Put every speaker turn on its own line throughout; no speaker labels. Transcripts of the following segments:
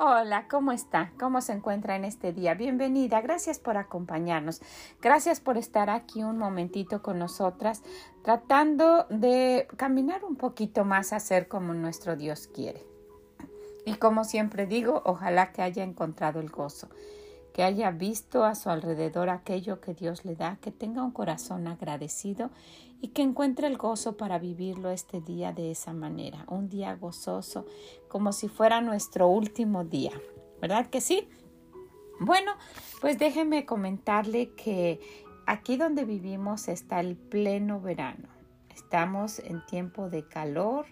Hola, ¿cómo está? ¿Cómo se encuentra en este día? Bienvenida, gracias por acompañarnos. Gracias por estar aquí un momentito con nosotras, tratando de caminar un poquito más a ser como nuestro Dios quiere. Y como siempre digo, ojalá que haya encontrado el gozo que haya visto a su alrededor aquello que Dios le da, que tenga un corazón agradecido y que encuentre el gozo para vivirlo este día de esa manera, un día gozoso, como si fuera nuestro último día. ¿Verdad que sí? Bueno, pues déjeme comentarle que aquí donde vivimos está el pleno verano. Estamos en tiempo de calor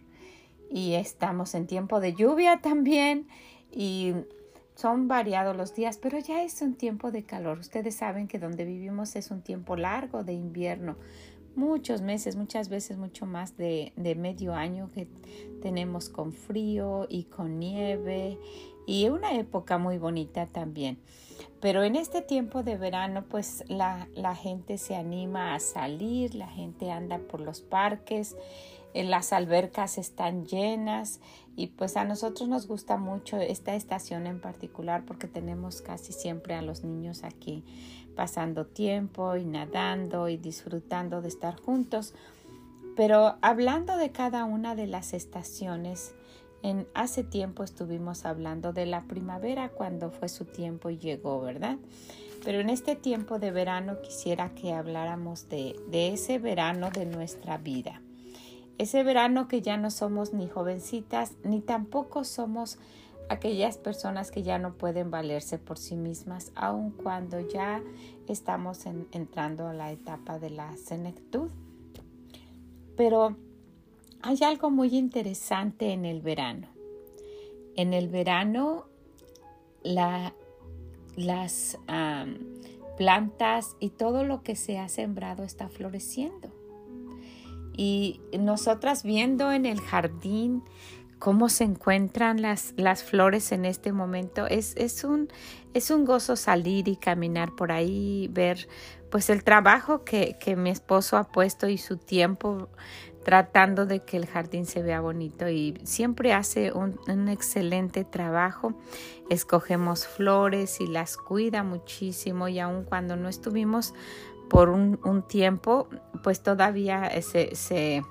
y estamos en tiempo de lluvia también y son variados los días, pero ya es un tiempo de calor. Ustedes saben que donde vivimos es un tiempo largo de invierno, muchos meses, muchas veces mucho más de, de medio año que tenemos con frío y con nieve y una época muy bonita también. Pero en este tiempo de verano, pues la, la gente se anima a salir, la gente anda por los parques las albercas están llenas y pues a nosotros nos gusta mucho esta estación en particular porque tenemos casi siempre a los niños aquí pasando tiempo y nadando y disfrutando de estar juntos. Pero hablando de cada una de las estaciones, en hace tiempo estuvimos hablando de la primavera cuando fue su tiempo y llegó, ¿verdad? Pero en este tiempo de verano quisiera que habláramos de, de ese verano de nuestra vida. Ese verano que ya no somos ni jovencitas, ni tampoco somos aquellas personas que ya no pueden valerse por sí mismas, aun cuando ya estamos entrando a la etapa de la senectud. Pero hay algo muy interesante en el verano. En el verano las plantas y todo lo que se ha sembrado está floreciendo. Y nosotras viendo en el jardín cómo se encuentran las, las flores en este momento, es, es, un, es un gozo salir y caminar por ahí, ver pues el trabajo que, que mi esposo ha puesto y su tiempo tratando de que el jardín se vea bonito. Y siempre hace un, un, excelente trabajo. Escogemos flores y las cuida muchísimo. Y aun cuando no estuvimos por un, un tiempo, pues todavía se, se,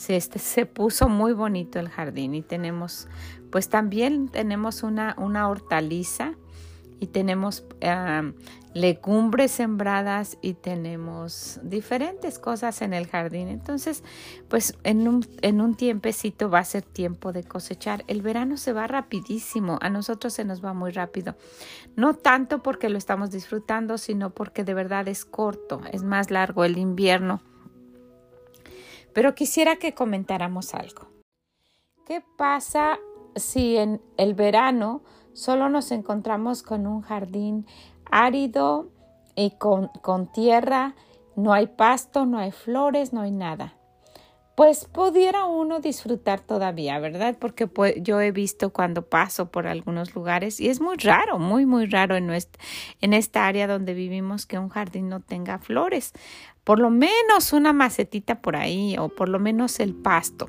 se, este, se, puso muy bonito el jardín y tenemos, pues también tenemos una, una hortaliza y tenemos uh, legumbres sembradas y tenemos diferentes cosas en el jardín. Entonces, pues en un, en un tiempecito va a ser tiempo de cosechar. El verano se va rapidísimo, a nosotros se nos va muy rápido. No tanto porque lo estamos disfrutando, sino porque de verdad es corto, es más largo el invierno. Pero quisiera que comentáramos algo. ¿Qué pasa si en el verano solo nos encontramos con un jardín árido y con, con tierra, no hay pasto, no hay flores, no hay nada pues pudiera uno disfrutar todavía, ¿verdad? Porque pues, yo he visto cuando paso por algunos lugares y es muy raro, muy, muy raro en, esta área donde vivimos que un jardín no tenga flores. Por lo menos una macetita por ahí o por lo menos el pasto,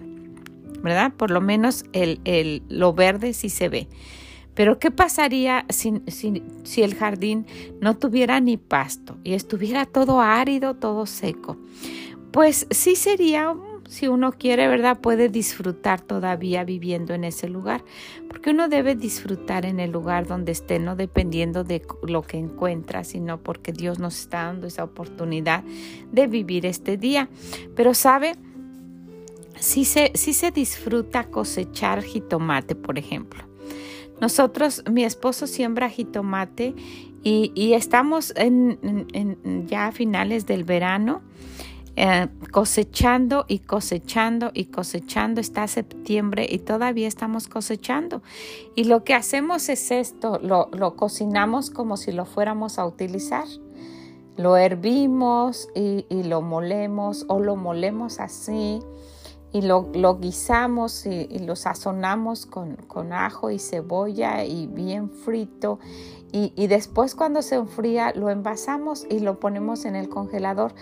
¿verdad? Por lo menos el, lo verde sí se ve. Pero ¿qué pasaría si, si, el jardín no tuviera ni pasto y estuviera todo árido, todo seco? Pues sí sería, si uno quiere, ¿verdad? Puede disfrutar todavía viviendo en ese lugar, porque uno debe disfrutar en el lugar donde esté, no dependiendo de lo que encuentra, sino porque Dios nos está dando esa oportunidad de vivir este día. Pero sabe, si se, si se disfruta cosechar jitomate, por ejemplo. Nosotros, mi esposo siembra jitomate y, y estamos en, en, ya a finales del verano eh, cosechando y cosechando y cosechando. Está septiembre y todavía estamos cosechando. Y lo que hacemos es esto, lo, lo cocinamos como si lo fuéramos a utilizar. lo hervimos y, lo molemos o lo molemos así y lo, guisamos y, lo sazonamos con, ajo y cebolla y bien frito y, y, después cuando se enfría lo envasamos y lo ponemos en el congelador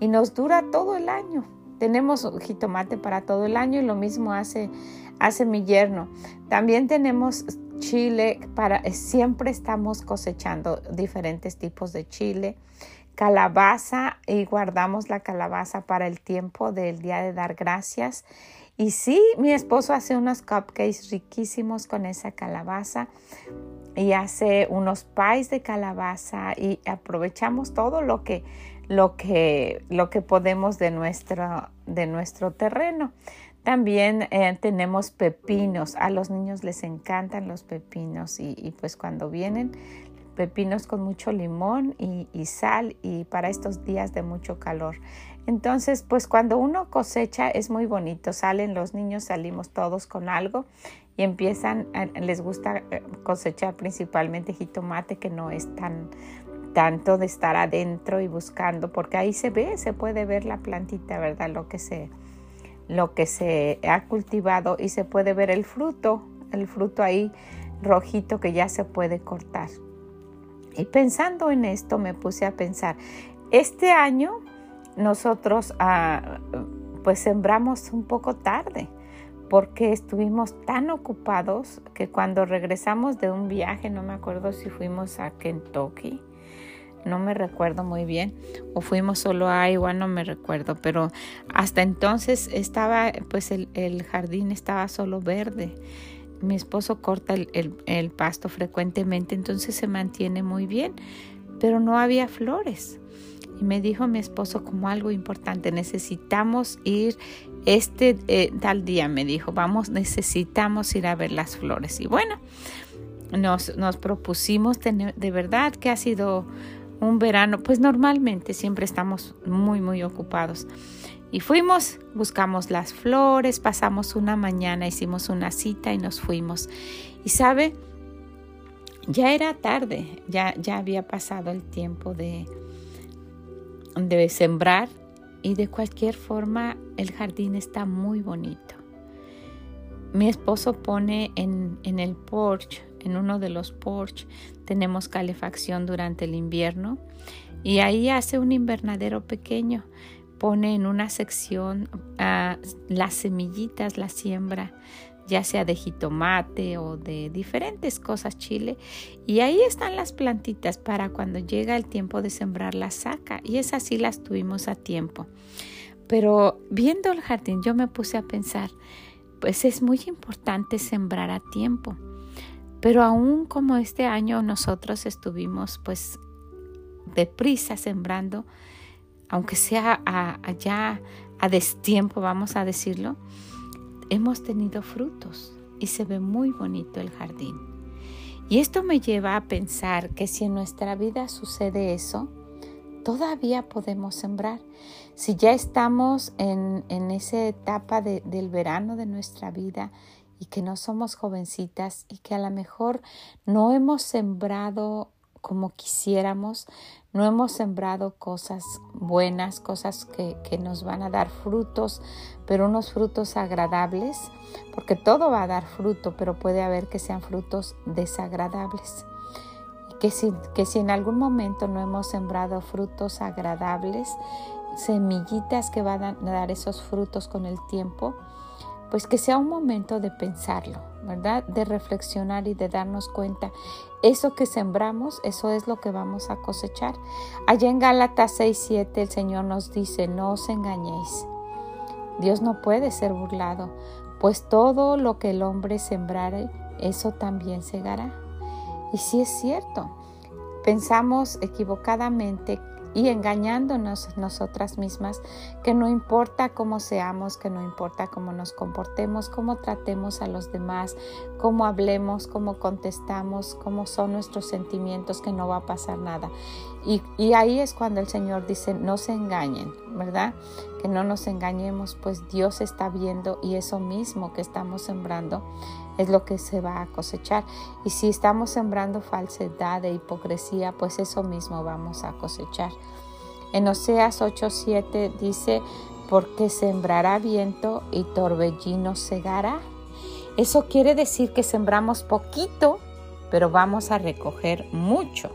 y nos dura todo el año. Tenemos jitomate para todo el año y lo mismo hace, hace mi yerno. También tenemos chile para siempre estamos cosechando diferentes tipos de chile calabaza y guardamos la calabaza para el tiempo del día de dar gracias. Y sí, mi esposo hace unos cupcakes riquísimos con esa calabaza y hace unos pies de calabaza y aprovechamos todo lo que, lo que, lo que podemos de nuestro, de nuestro terreno. También eh, tenemos pepinos. A los niños les encantan los pepinos y, y pues cuando vienen pepinos con mucho limón y, sal y para estos días de mucho calor. Entonces, pues cuando uno cosecha es muy bonito, salen los niños, salimos todos con algo y empiezan, les gusta eh, cosechar principalmente jitomate que no es tan tanto de estar adentro y buscando, porque ahí se ve, se puede ver la plantita, ¿verdad? Lo que se, lo que se ha cultivado y se puede ver el fruto, el fruto ahí rojito que ya se puede cortar. Y pensando en esto me puse a pensar, este año nosotros ah, pues sembramos un poco tarde porque estuvimos tan ocupados que cuando regresamos de un viaje, no me acuerdo si fuimos a Kentucky, no me recuerdo muy bien, o fuimos solo a Iowa, no me recuerdo, pero hasta entonces estaba, pues el, el jardín estaba solo verde mi esposo corta el, pasto frecuentemente, entonces se mantiene muy bien, pero no había flores. Y me dijo mi esposo como algo importante, necesitamos ir este eh, tal día, me dijo, vamos, necesitamos ir a ver las flores. Y bueno, nos, nos propusimos, de verdad que ha sido un verano, pues normalmente siempre estamos muy, muy ocupados. Y fuimos, buscamos las flores, pasamos una mañana, hicimos una cita y nos fuimos. Y sabe, ya era tarde, ya, ya había pasado el tiempo de, de sembrar y de cualquier forma el jardín está muy bonito. Mi esposo pone en, en el porch, en uno de los porch, tenemos calefacción durante el invierno y ahí hace un invernadero pequeño pone en una sección ah, las semillitas, la siembra, ya sea de jitomate o de diferentes cosas chile. Y ahí están las plantitas para cuando llega el tiempo de sembrar las saca. Y esas sí las tuvimos a tiempo. Pero viendo el jardín yo me puse a pensar, pues es muy importante sembrar a tiempo. Pero aún como este año nosotros estuvimos pues deprisa sembrando, aunque sea allá a destiempo, vamos a decirlo, hemos tenido frutos y se ve muy bonito el jardín. Y esto me lleva a pensar que si en nuestra vida sucede eso, todavía podemos sembrar. Si ya estamos en, esa etapa del verano de nuestra vida y que no somos jovencitas y que a lo mejor no hemos sembrado como quisiéramos, no hemos sembrado cosas buenas, cosas que, nos van a dar frutos, pero unos frutos agradables, porque todo va a dar fruto, pero puede haber que sean frutos desagradables. Que si, que si en algún momento no hemos sembrado frutos agradables, semillitas que van a dar esos frutos con el tiempo, pues que sea un momento de pensarlo, ¿verdad? De reflexionar y de darnos cuenta. Eso que sembramos, eso es lo que vamos a cosechar. Allá en Gálatas 6, 7 el Señor nos dice, no os engañéis. Dios no puede ser burlado, pues todo lo que el hombre sembrare, eso también segará. Y si es cierto, pensamos equivocadamente y engañándonos nosotras mismas, que no importa cómo seamos, que no importa cómo nos comportemos, cómo tratemos a los demás, cómo hablemos, cómo contestamos, cómo son nuestros sentimientos, que no va a pasar nada. y, ahí es cuando el Señor dice, no se engañen, ¿verdad? Que no nos engañemos, pues Dios está viendo y eso mismo que estamos sembrando es lo que se va a cosechar. Y si estamos sembrando falsedad e hipocresía, pues eso mismo vamos a cosechar. En Oseas 8:7 dice, porque sembrará viento y torbellino segará. Eso quiere decir que sembramos poquito, pero vamos a recoger mucho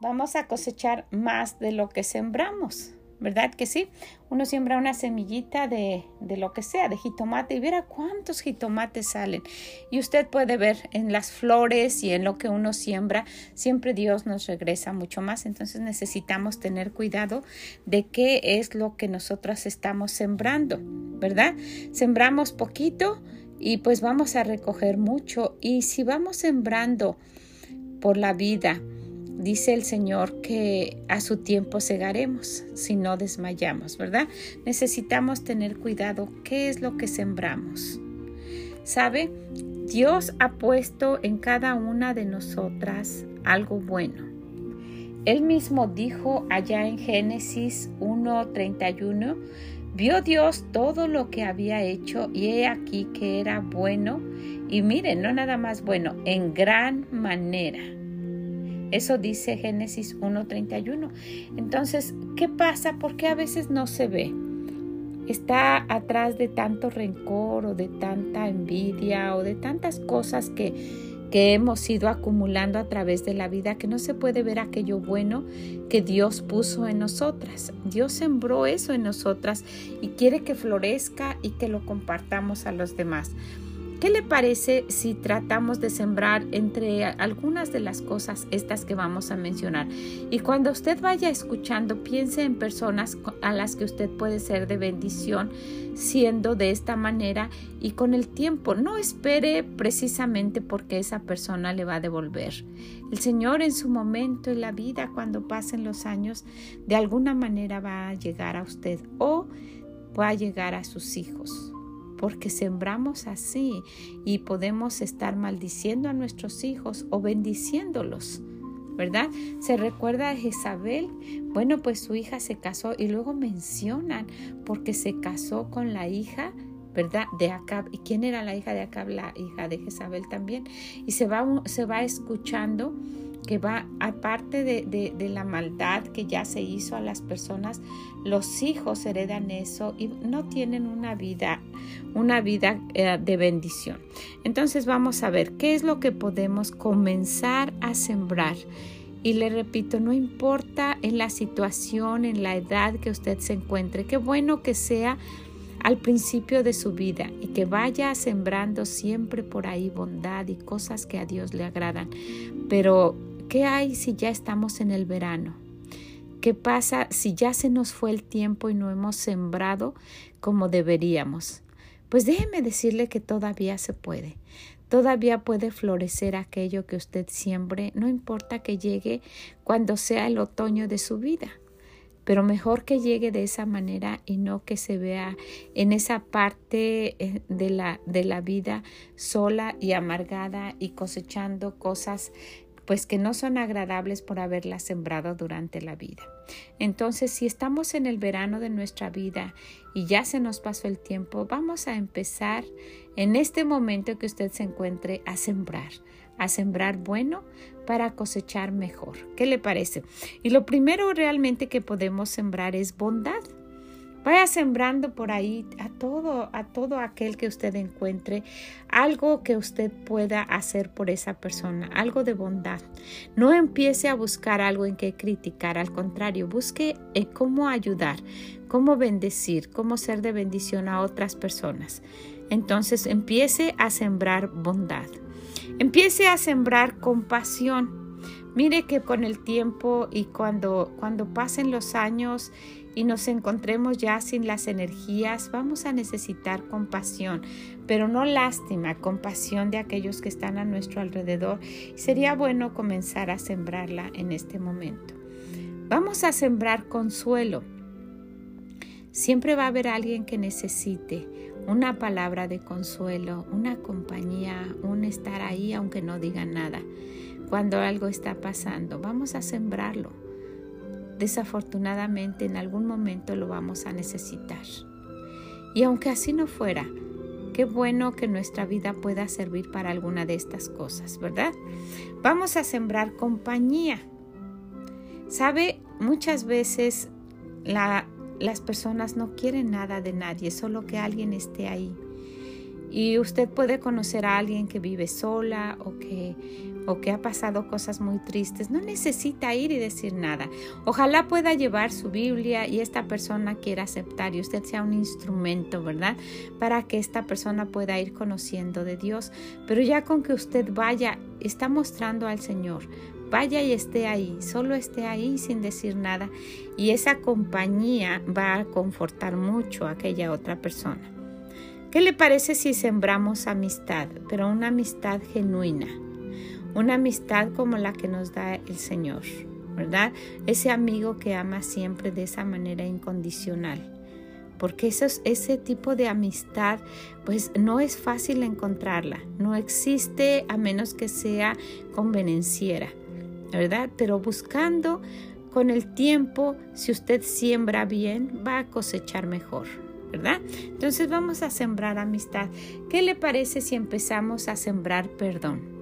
vamos a cosechar más de lo que sembramos. ¿Verdad que sí? Uno siembra una semillita de, de, lo que sea, de jitomate, y verá cuántos jitomates salen. Y usted puede ver en las flores y en lo que uno siembra, siempre Dios nos regresa mucho más. Entonces necesitamos tener cuidado de qué es lo que nosotros estamos sembrando, ¿verdad? Sembramos poquito y pues vamos a recoger mucho. Y si vamos sembrando por la vida, Dice el Señor que a su tiempo segaremos si no desmayamos, ¿verdad? Necesitamos tener cuidado qué es lo que sembramos. ¿Sabe? Dios ha puesto en cada una de nosotras algo bueno. Él mismo dijo allá en Génesis 1:31, vio Dios todo lo que había hecho y he aquí que era bueno y miren, no nada más bueno, en gran manera. Eso dice Génesis 1.31. Entonces, ¿qué pasa? Porque a veces no se ve. Está atrás de tanto rencor o de tanta envidia o de tantas cosas que, que hemos ido acumulando a través de la vida que no se puede ver aquello bueno que Dios puso en nosotras. Dios sembró eso en nosotras y quiere que florezca y que lo compartamos a los demás. ¿Qué le parece si tratamos de sembrar entre algunas de las cosas estas que vamos a mencionar? Y cuando usted vaya escuchando, piense en personas a las que usted puede ser de bendición siendo de esta manera y con el tiempo no espere precisamente porque esa persona le va a devolver. El Señor en su momento y la vida, cuando pasen los años, de alguna manera va a llegar a usted o va a llegar a sus hijos porque sembramos así y podemos estar maldiciendo a nuestros hijos o bendiciéndolos. ¿Verdad? Se recuerda a Jezabel. Bueno, pues su hija se casó y luego mencionan porque se casó con la hija ¿verdad? De Acab. ¿Y quién era la hija de Acab? La hija de Jezabel también. Y se va, se va escuchando que va, aparte de, la maldad que ya se hizo a las personas, los hijos heredan eso y no tienen una vida, una vida eh, de bendición. Entonces vamos a ver qué es lo que podemos comenzar a sembrar. Y le repito, no importa en la situación, en la edad que usted se encuentre, qué bueno que sea al principio de su vida y que vaya sembrando siempre por ahí bondad y cosas que a Dios le agradan. Pero ¿Qué hay si ya estamos en el verano? ¿Qué pasa si ya se nos fue el tiempo y no hemos sembrado como deberíamos? Pues déjeme decirle que todavía se puede. Todavía puede florecer aquello que usted siembre, no importa que llegue cuando sea el otoño de su vida. Pero mejor que llegue de esa manera y no que se vea en esa parte eh, de la, de la vida sola y amargada y cosechando cosas pues que no son agradables por haberlas sembrado durante la vida. Entonces, si estamos en el verano de nuestra vida y ya se nos pasó el tiempo, vamos a empezar en este momento que usted se encuentre a sembrar, a sembrar bueno para cosechar mejor. ¿Qué le parece? Y lo primero realmente que podemos sembrar es bondad. Vaya sembrando por ahí a todo, a todo aquel que usted encuentre, algo que usted pueda hacer por esa persona, algo de bondad. No empiece a buscar algo en que criticar, al contrario, busque cómo ayudar, cómo bendecir, cómo ser de bendición a otras personas. Entonces empiece a sembrar bondad. Empiece a sembrar compasión. Mire que con el tiempo y cuando, cuando pasen los años y nos encontremos ya sin las energías, vamos a necesitar compasión, pero no lástima, compasión de aquellos que están a nuestro alrededor. Sería bueno comenzar a sembrarla en este momento. Vamos a sembrar consuelo. Siempre va a haber alguien que necesite una palabra de consuelo, una compañía, un estar ahí aunque no digan nada. Cuando algo está pasando, vamos a sembrarlo. Desafortunadamente en algún momento lo vamos a necesitar. Y aunque así no fuera, qué bueno que nuestra vida pueda servir para alguna de estas cosas, ¿verdad? Vamos a sembrar compañía. Sabe, muchas veces las personas no quieren nada de nadie, solo que alguien esté ahí. Y usted puede conocer a alguien que vive sola o que, o que ha pasado cosas muy tristes. No necesita ir y decir nada. Ojalá pueda llevar su Biblia y esta persona quiera aceptar y usted sea un instrumento, ¿verdad? Para que esta persona pueda ir conociendo de Dios. Pero ya con que usted vaya, está mostrando al Señor. Vaya y esté ahí, solo esté ahí sin decir nada. Y esa compañía va a confortar mucho a aquella otra persona. ¿Qué le parece si sembramos amistad, pero una amistad genuina? Una amistad como la que nos da el Señor, ¿verdad? Ese amigo que ama siempre de esa manera incondicional. Porque eso, ese tipo de amistad, pues no es fácil encontrarla. No existe a menos que sea convenenciera, ¿verdad? Pero buscando con el tiempo, si usted siembra bien, va a cosechar mejor. ¿verdad? Entonces vamos a sembrar amistad. ¿Qué le parece si empezamos a sembrar perdón?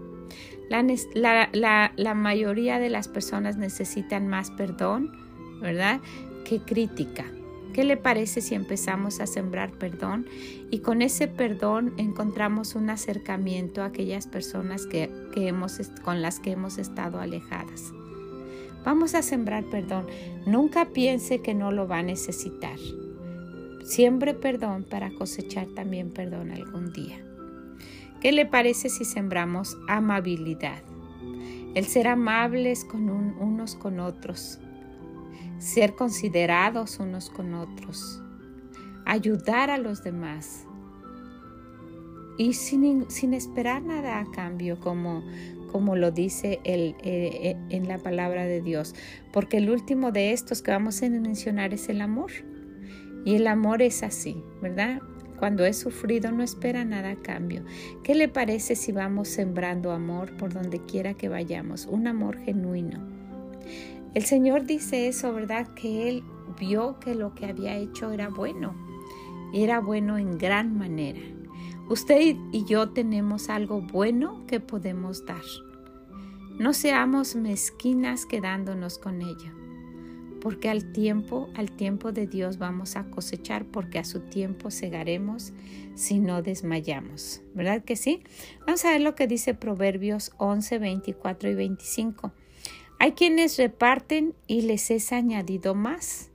La, mayoría de las personas necesitan más perdón, ¿verdad? Que crítica. ¿Qué le parece si empezamos a sembrar perdón y con ese perdón encontramos un acercamiento a aquellas personas que, hemos, con las que hemos estado alejadas? Vamos a sembrar perdón. Nunca piense que no lo va a necesitar. Siembre perdón para cosechar también perdón algún día. ¿Qué le parece si sembramos amabilidad? El ser amables con unos con otros, ser considerados unos con otros, ayudar a los demás y sin, sin esperar nada a cambio, como, como lo dice el, eh, eh, en la palabra de Dios, porque el último de estos que vamos a mencionar es el amor. Y el amor es así, ¿verdad? Cuando es sufrido no espera nada a cambio. ¿Qué le parece si vamos sembrando amor por donde quiera que vayamos? Un amor genuino. El Señor dice eso, ¿verdad? Que Él vio que lo que había hecho era bueno. Era bueno en gran manera. Usted y yo tenemos algo bueno que podemos dar. No seamos mezquinas quedándonos con ello porque al tiempo, al tiempo de Dios vamos a cosechar, porque a su tiempo segaremos si no desmayamos. ¿Verdad que sí? Vamos a ver lo que dice Proverbios 11, 24 y 25. Hay quienes reparten y les es añadido más.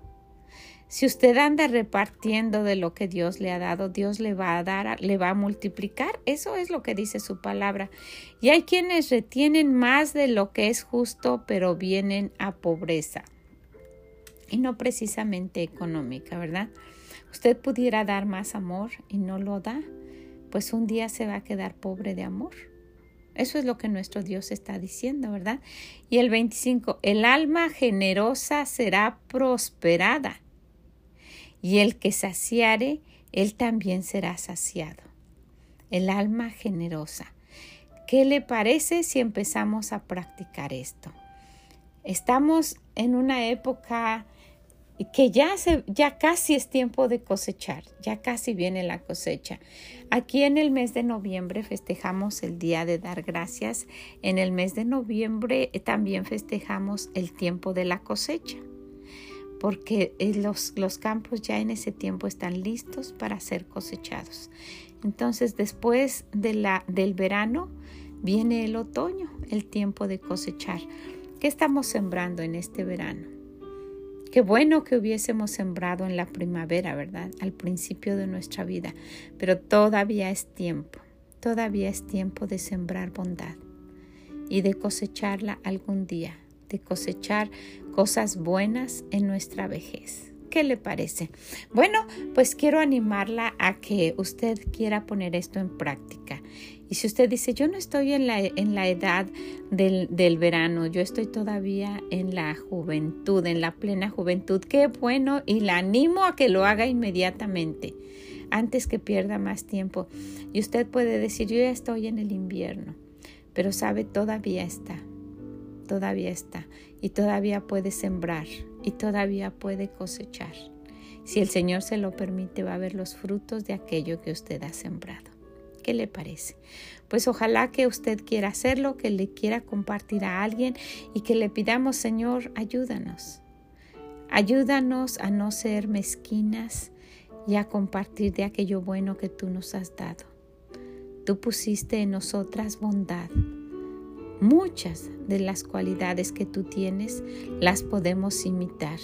Si usted anda repartiendo de lo que Dios le ha dado, Dios le va a dar, le va a multiplicar. Eso es lo que dice su palabra. Y hay quienes retienen más de lo que es justo, pero vienen a pobreza y no precisamente económica, ¿verdad? Usted pudiera dar más amor y no lo da, pues un día se va a quedar pobre de amor. Eso es lo que nuestro Dios está diciendo, ¿verdad? Y el 25, el alma generosa será prosperada, y el que saciare, él también será saciado. El alma generosa. ¿Qué le parece si empezamos a practicar esto? Estamos en una época que ya, se, ya casi es tiempo de cosechar, ya casi viene la cosecha. Aquí en el mes de noviembre festejamos el Día de Dar Gracias. En el mes de noviembre eh, también festejamos el tiempo de la cosecha, porque eh, los, los campos ya en ese tiempo están listos para ser cosechados. Entonces después de la, del verano viene el otoño, el tiempo de cosechar. ¿Qué estamos sembrando en este verano? Qué bueno que hubiésemos sembrado en la primavera, ¿verdad? Al principio de nuestra vida, pero todavía es tiempo, todavía es tiempo de sembrar bondad y de cosecharla algún día, de cosechar cosas buenas en nuestra vejez. ¿Qué le parece? Bueno, pues quiero animarla a que usted quiera poner esto en práctica y si usted dice, yo no estoy en la, en la edad del, del, verano, yo estoy todavía en la juventud, en la plena juventud, qué bueno y la animo a que lo haga inmediatamente. antes que pierda más tiempo. Y usted puede decir, yo ya estoy en el invierno, pero sabe, todavía está, todavía está, y todavía puede sembrar, y todavía puede cosechar. Si el Señor se lo permite, va a ver los frutos de aquello que usted ha sembrado. ¿Qué le parece? Pues ojalá que usted quiera hacerlo, que le quiera compartir a alguien y que le pidamos, Señor, ayúdanos. Ayúdanos a no ser mezquinas y a compartir de aquello bueno que tú nos has dado. Tú pusiste en nosotras bondad. Muchas de las cualidades que tú tienes las podemos imitar,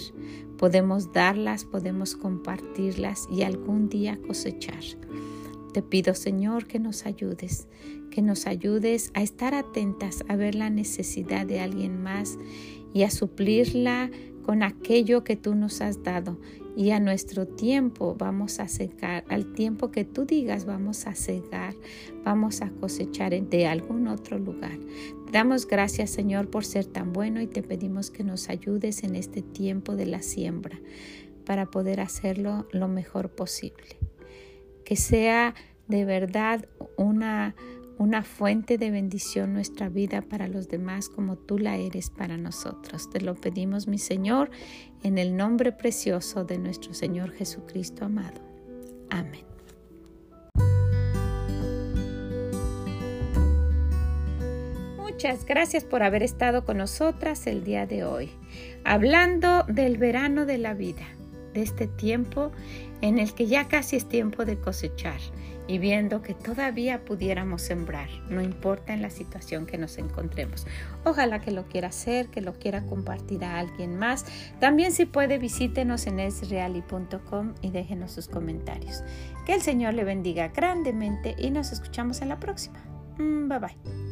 podemos darlas, podemos compartirlas y algún día cosechar. Te pido, Señor, que nos ayudes, que nos ayudes a estar atentas a ver la necesidad de alguien más y a suplirla con aquello que tú nos has dado. Y a nuestro tiempo vamos a secar, al tiempo que tú digas vamos a cegar, vamos a cosechar de algún otro lugar. Te damos gracias Señor por ser tan bueno y te pedimos que nos ayudes en este tiempo de la siembra para poder hacerlo lo mejor posible que sea de verdad una, una fuente de bendición nuestra vida para los demás como tú la eres para nosotros. Te lo pedimos, mi Señor, en el nombre precioso de nuestro Señor Jesucristo amado. Amén. Muchas gracias por haber estado con nosotras el día de hoy, hablando del verano de la vida este tiempo en el que ya casi es tiempo de cosechar y viendo que todavía pudiéramos sembrar, no importa en la situación que nos encontremos. Ojalá que lo quiera hacer, que lo quiera compartir a alguien más. También si puede visítenos en esreali.com y déjenos sus comentarios. Que el Señor le bendiga grandemente y nos escuchamos en la próxima. Mm, bye bye.